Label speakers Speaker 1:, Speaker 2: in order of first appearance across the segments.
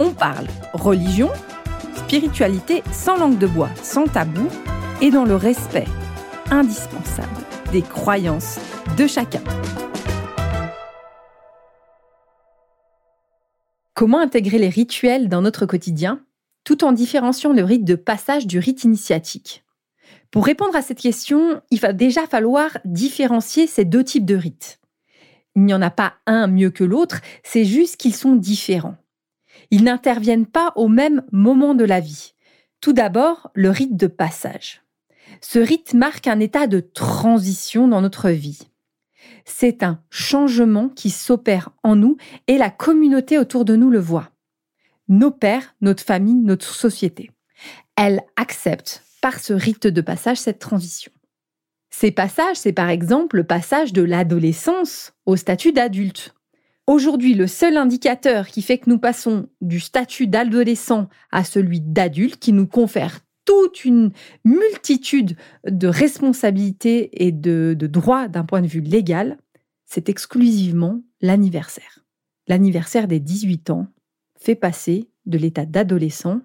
Speaker 1: on parle religion, spiritualité sans langue de bois, sans tabou et dans le respect indispensable des croyances de chacun. Comment intégrer les rituels dans notre quotidien tout en différenciant le rite de passage du rite initiatique? Pour répondre à cette question, il va déjà falloir différencier ces deux types de rites. Il n'y en a pas un mieux que l'autre, c'est juste qu'ils sont différents. Ils n'interviennent pas au même moment de la vie. Tout d'abord, le rite de passage. Ce rite marque un état de transition dans notre vie. C'est un changement qui s'opère en nous et la communauté autour de nous le voit. Nos pères, notre famille, notre société. Elle accepte par ce rite de passage cette transition. Ces passages, c'est par exemple le passage de l'adolescence au statut d'adulte Aujourd'hui, le seul indicateur qui fait que nous passons du statut d'adolescent à celui d'adulte, qui nous confère toute une multitude de responsabilités et de, droits d'un point de vue légal, c'est exclusivement l'anniversaire. L'anniversaire des 18 ans fait passer de l'état d'adolescent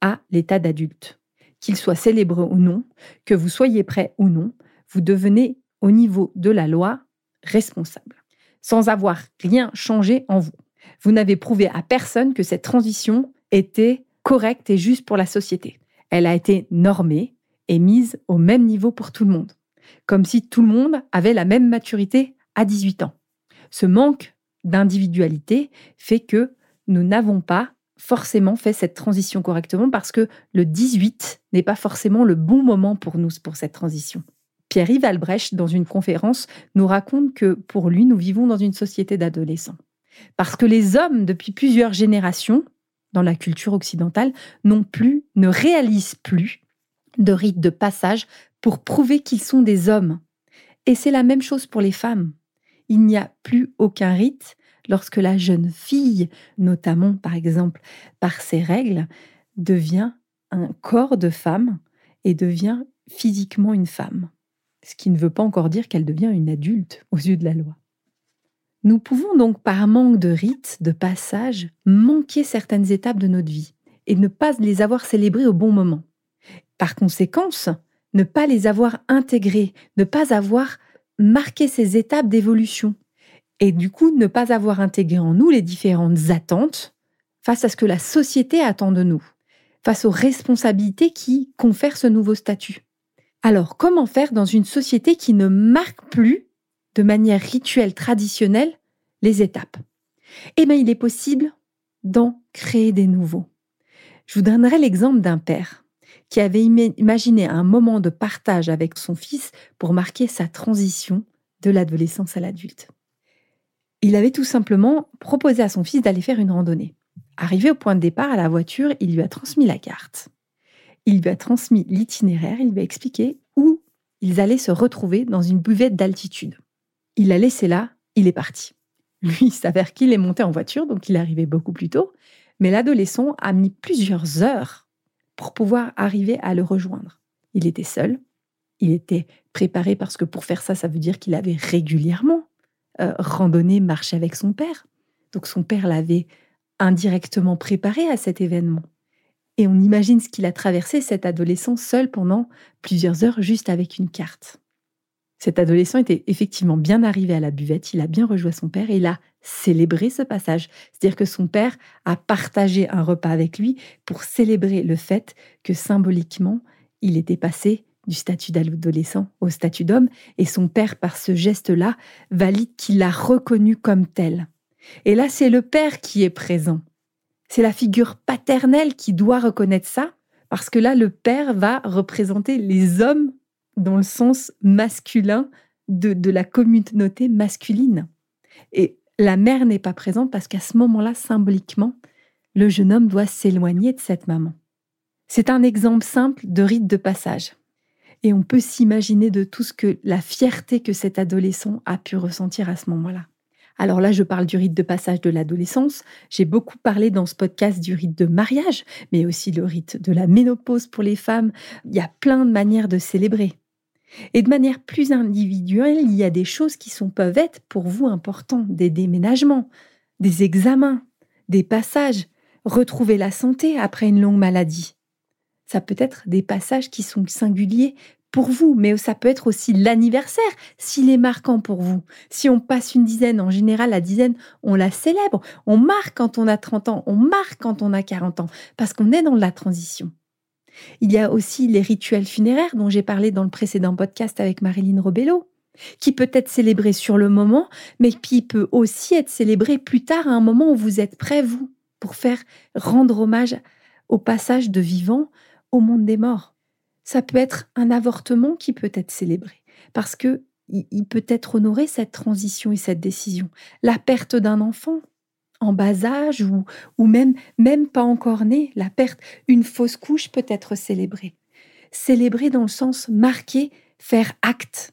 Speaker 1: à l'état d'adulte. Qu'il soit célébré ou non, que vous soyez prêt ou non, vous devenez au niveau de la loi responsable sans avoir rien changé en vous. Vous n'avez prouvé à personne que cette transition était correcte et juste pour la société. Elle a été normée et mise au même niveau pour tout le monde, comme si tout le monde avait la même maturité à 18 ans. Ce manque d'individualité fait que nous n'avons pas forcément fait cette transition correctement parce que le 18 n'est pas forcément le bon moment pour nous pour cette transition. Pierre-Yves Albrecht, dans une conférence, nous raconte que pour lui, nous vivons dans une société d'adolescents. Parce que les hommes, depuis plusieurs générations, dans la culture occidentale, non plus, ne réalisent plus de rites de passage pour prouver qu'ils sont des hommes. Et c'est la même chose pour les femmes. Il n'y a plus aucun rite lorsque la jeune fille, notamment par exemple par ses règles, devient un corps de femme et devient physiquement une femme ce qui ne veut pas encore dire qu'elle devient une adulte aux yeux de la loi. Nous pouvons donc, par manque de rites, de passage, manquer certaines étapes de notre vie et ne pas les avoir célébrées au bon moment. Par conséquence, ne pas les avoir intégrées, ne pas avoir marqué ces étapes d'évolution et du coup ne pas avoir intégré en nous les différentes attentes face à ce que la société attend de nous, face aux responsabilités qui confèrent ce nouveau statut. Alors, comment faire dans une société qui ne marque plus de manière rituelle traditionnelle les étapes? Eh bien, il est possible d'en créer des nouveaux. Je vous donnerai l'exemple d'un père qui avait imaginé un moment de partage avec son fils pour marquer sa transition de l'adolescence à l'adulte. Il avait tout simplement proposé à son fils d'aller faire une randonnée. Arrivé au point de départ à la voiture, il lui a transmis la carte il lui a transmis l'itinéraire, il lui a expliqué où ils allaient se retrouver dans une buvette d'altitude. Il l'a laissé là, il est parti. Lui, il s'avère qu'il est monté en voiture, donc il est arrivé beaucoup plus tôt, mais l'adolescent a mis plusieurs heures pour pouvoir arriver à le rejoindre. Il était seul, il était préparé parce que pour faire ça, ça veut dire qu'il avait régulièrement euh, randonné, marché avec son père. Donc son père l'avait indirectement préparé à cet événement. Et on imagine ce qu'il a traversé, cet adolescent seul pendant plusieurs heures juste avec une carte. Cet adolescent était effectivement bien arrivé à la buvette, il a bien rejoint son père et il a célébré ce passage. C'est-à-dire que son père a partagé un repas avec lui pour célébrer le fait que symboliquement, il était passé du statut d'adolescent au statut d'homme et son père, par ce geste-là, valide qu'il l'a reconnu comme tel. Et là, c'est le père qui est présent. C'est la figure paternelle qui doit reconnaître ça, parce que là, le père va représenter les hommes dans le sens masculin de, de la communauté masculine. Et la mère n'est pas présente parce qu'à ce moment-là, symboliquement, le jeune homme doit s'éloigner de cette maman. C'est un exemple simple de rite de passage. Et on peut s'imaginer de tout ce que la fierté que cet adolescent a pu ressentir à ce moment-là. Alors là, je parle du rite de passage de l'adolescence. J'ai beaucoup parlé dans ce podcast du rite de mariage, mais aussi le rite de la ménopause pour les femmes. Il y a plein de manières de célébrer. Et de manière plus individuelle, il y a des choses qui sont, peuvent être pour vous importantes, des déménagements, des examens, des passages, retrouver la santé après une longue maladie. Ça peut être des passages qui sont singuliers pour vous, mais ça peut être aussi l'anniversaire, s'il est marquant pour vous. Si on passe une dizaine, en général, la dizaine, on la célèbre. On marque quand on a 30 ans, on marque quand on a 40 ans, parce qu'on est dans la transition. Il y a aussi les rituels funéraires dont j'ai parlé dans le précédent podcast avec Marilyn Robello, qui peut être célébré sur le moment, mais qui peut aussi être célébré plus tard à un moment où vous êtes prêt, vous, pour faire rendre hommage au passage de vivant au monde des morts ça peut être un avortement qui peut être célébré parce que il peut être honoré cette transition et cette décision. La perte d'un enfant en bas âge ou, ou même, même pas encore né, la perte, une fausse couche peut être célébrée. Célébrée dans le sens marquer, faire acte.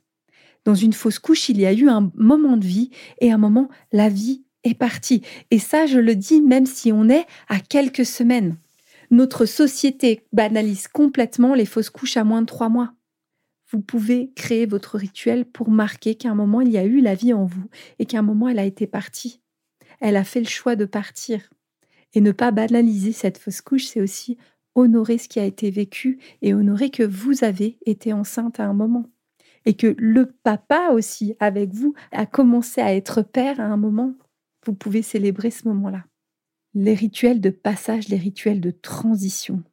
Speaker 1: Dans une fausse couche, il y a eu un moment de vie et un moment, la vie est partie. Et ça, je le dis même si on est à quelques semaines. Notre société banalise complètement les fausses couches à moins de trois mois. Vous pouvez créer votre rituel pour marquer qu'à un moment il y a eu la vie en vous et qu'à un moment elle a été partie. Elle a fait le choix de partir. Et ne pas banaliser cette fausse couche, c'est aussi honorer ce qui a été vécu et honorer que vous avez été enceinte à un moment. Et que le papa aussi, avec vous, a commencé à être père à un moment. Vous pouvez célébrer ce moment-là les rituels de passage, les rituels de transition.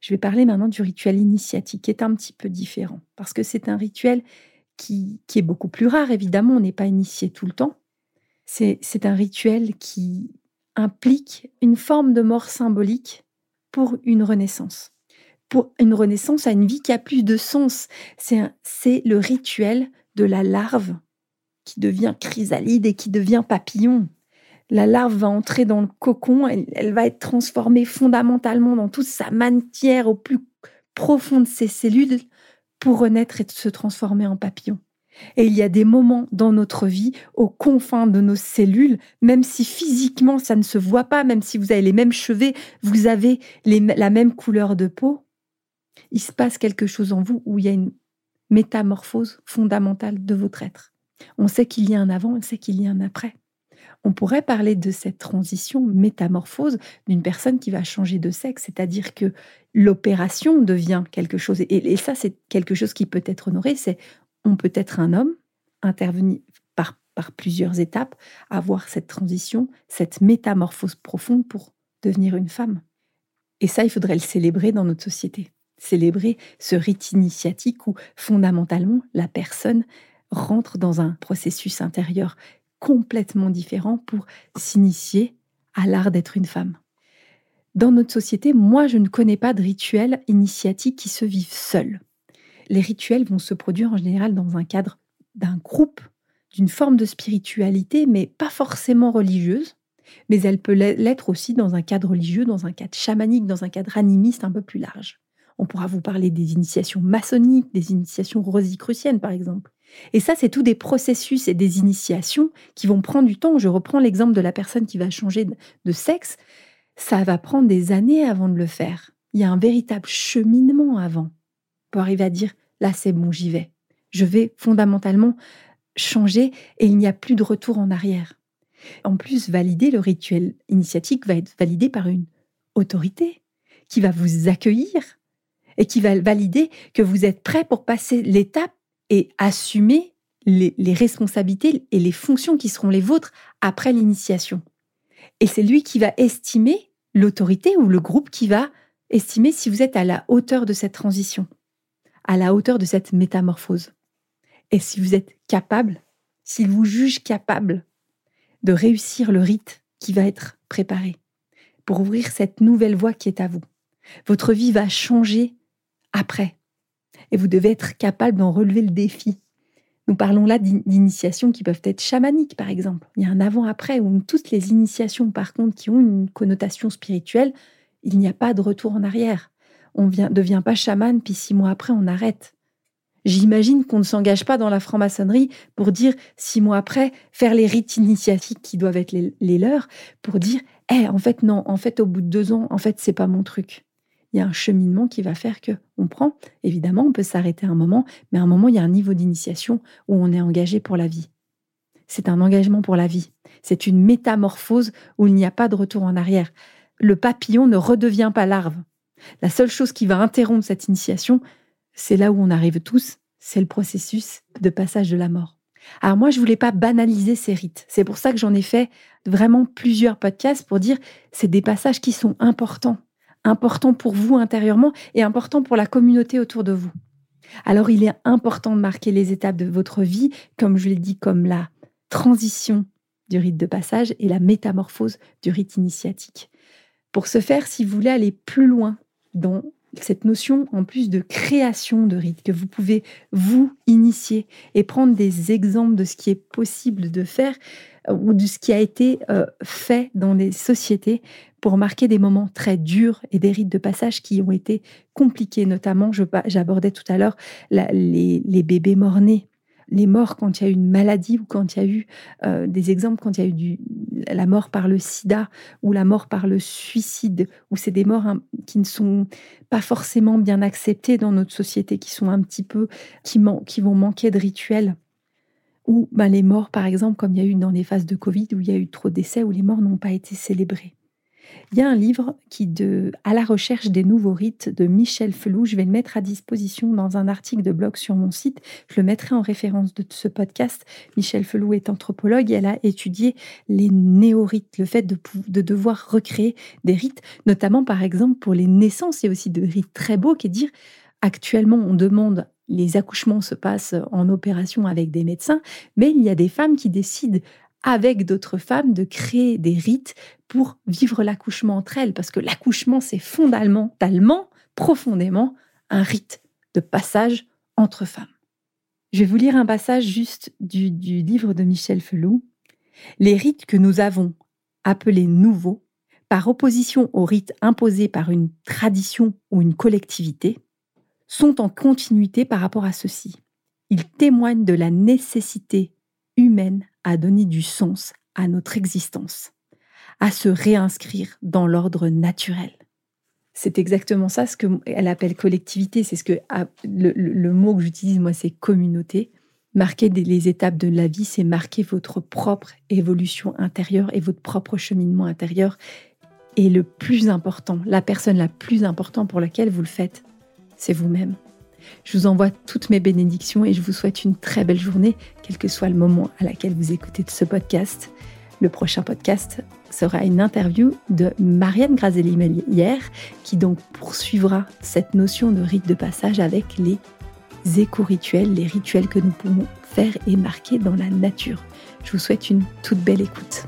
Speaker 1: Je vais parler maintenant du rituel initiatique, qui est un petit peu différent, parce que c'est un rituel qui, qui, est beaucoup plus rare, évidemment, on n'est pas initié tout le temps. C'est un rituel qui implique une forme de mort symbolique pour une renaissance. Pour une renaissance à une vie qui a plus de sens. C'est le rituel de la larve qui devient chrysalide et qui devient papillon la larve va entrer dans le cocon, elle, va être transformée fondamentalement dans toute sa matière au plus profond de ses cellules pour renaître et se transformer en papillon. Et il y a des moments dans notre vie, aux confins de nos cellules, même si physiquement ça ne se voit pas, même si vous avez les mêmes cheveux, vous avez la même couleur de peau, il se passe quelque chose en vous où il y a une métamorphose fondamentale de votre être. On sait qu'il y a un avant, on sait qu'il y a un après on pourrait parler de cette transition métamorphose d'une personne qui va changer de sexe, c'est-à-dire que l'opération devient quelque chose, et, ça c'est quelque chose qui peut être honoré, c'est on peut être un homme, intervenir par, par plusieurs étapes, avoir cette transition, cette métamorphose profonde pour devenir une femme. Et ça, il faudrait le célébrer dans notre société. Célébrer ce rite initiatique où fondamentalement la personne rentre dans un processus intérieur complètement différent pour s'initier à l'art d'être une femme. Dans notre société, moi, je ne connais pas de rituels initiatiques qui se vivent seuls. Les rituels vont se produire en général dans un cadre d'un groupe, d'une forme de spiritualité, mais pas forcément religieuse, mais elle peut l'être aussi dans un cadre religieux, dans un cadre chamanique, dans un cadre animiste un peu plus large. On pourra vous parler des initiations maçonniques, des initiations rosicruciennes, par exemple. Et ça, c'est tout des processus et des initiations qui vont prendre du temps. Je reprends l'exemple de la personne qui va changer de sexe. Ça va prendre des années avant de le faire. Il y a un véritable cheminement avant pour arriver à dire, là, c'est bon, j'y vais. Je vais fondamentalement changer et il n'y a plus de retour en arrière. En plus, valider le rituel initiatique va être validé par une autorité qui va vous accueillir et qui va valider que vous êtes prêt pour passer l'étape et assumer les, responsabilités et les fonctions qui seront les vôtres après l'initiation. Et c'est lui qui va estimer l'autorité ou le groupe qui va estimer si vous êtes à la hauteur de cette transition, à la hauteur de cette métamorphose. Et si vous êtes capable, s'il vous juge capable de réussir le rite qui va être préparé pour ouvrir cette nouvelle voie qui est à vous. Votre vie va changer après et vous devez être capable d'en relever le défi, Nous parlons là d'initiations qui peuvent être chamaniques, par exemple. Il y a un avant-après où toutes les initiations, par contre, qui ont une connotation spirituelle, il n'y a pas de retour en arrière. On ne devient pas chaman, puis six mois après, on arrête. J'imagine qu'on ne s'engage pas dans la franc-maçonnerie pour dire, six mois après, faire les rites initiatiques qui doivent être les, leurs, pour dire, eh, en fait, non, en fait, au bout de deux ans, en fait, c'est pas mon truc. Il y a un cheminement qui va faire que on prend. Évidemment, on peut s'arrêter un moment, mais à un moment, il y a un niveau d'initiation où on est engagé pour la vie. C'est un engagement pour la vie. C'est une métamorphose où il n'y a pas de retour en arrière. Le papillon ne redevient pas larve. La seule chose qui va interrompre cette initiation, c'est là où on arrive tous, c'est le processus de passage de la mort. Alors moi, je voulais pas banaliser ces rites. C'est pour ça que j'en ai fait vraiment plusieurs podcasts pour dire c'est des passages qui sont importants, importants pour vous intérieurement et importants pour la communauté autour de vous. Alors il est important de marquer les étapes de votre vie, comme je l'ai dit, comme la transition du rite de passage et la métamorphose du rite initiatique. Pour ce faire, si vous voulez aller plus loin dans cette notion en plus de création de rites, que vous pouvez vous initier et prendre des exemples de ce qui est possible de faire euh, ou de ce qui a été euh, fait dans les sociétés pour marquer des moments très durs et des rites de passage qui ont été compliqués, notamment, j'abordais tout à l'heure les, bébés morts-nés les morts quand il y a eu une maladie ou quand il y a eu euh, des exemples, quand il y a eu la mort par le sida ou la mort par le suicide, où c'est des morts hein, qui ne sont pas forcément bien acceptées dans notre société, qui sont un petit peu, qui, vont manquer de rituels. Ou ben, les morts, par exemple, comme il y a eu dans les phases de Covid, où il y a eu trop de décès, où les morts n'ont pas été célébrés. Il y a un livre qui de À la recherche des nouveaux rites de Michel Felou. Je vais le mettre à disposition dans un article de blog sur mon site. Je le mettrai en référence de ce podcast. Michel Felou est anthropologue et elle a étudié les néorites, le fait de, de devoir recréer des rites, notamment par exemple pour les naissances. Il aussi de rites très beaux qui est dire actuellement on demande les accouchements se passent en opération avec des médecins, mais il y a des femmes qui décident avec d'autres femmes de créer des rites pour vivre l'accouchement entre elles, parce que l'accouchement, c'est fondamentalement, profondément, un rite de passage entre femmes. Je vais vous lire un passage juste du, livre de Michel Felou. Les rites que nous avons appelés nouveaux, par opposition aux rites imposés par une tradition ou une collectivité, sont en continuité par rapport à ceux-ci. Ils témoignent de la nécessité humaine à donner du sens à notre existence, à se réinscrire dans l'ordre naturel. C'est exactement ça ce qu'elle appelle collectivité, c'est ce que ah, le, mot que j'utilise moi c'est communauté. Marquer les étapes de la vie, c'est marquer votre propre évolution intérieure et votre propre cheminement intérieur. Et le plus important, la personne la plus importante pour laquelle vous le faites, c'est vous-même. Je vous envoie toutes mes bénédictions et je vous souhaite une très belle journée, quel que soit le moment à laquelle vous écoutez ce podcast. Le prochain podcast sera une interview de Marianne Grazelli-Mellière qui donc poursuivra cette notion de rite de passage avec les éco-rituels, les rituels que nous pouvons faire et marquer dans la nature. Je vous souhaite une toute belle écoute.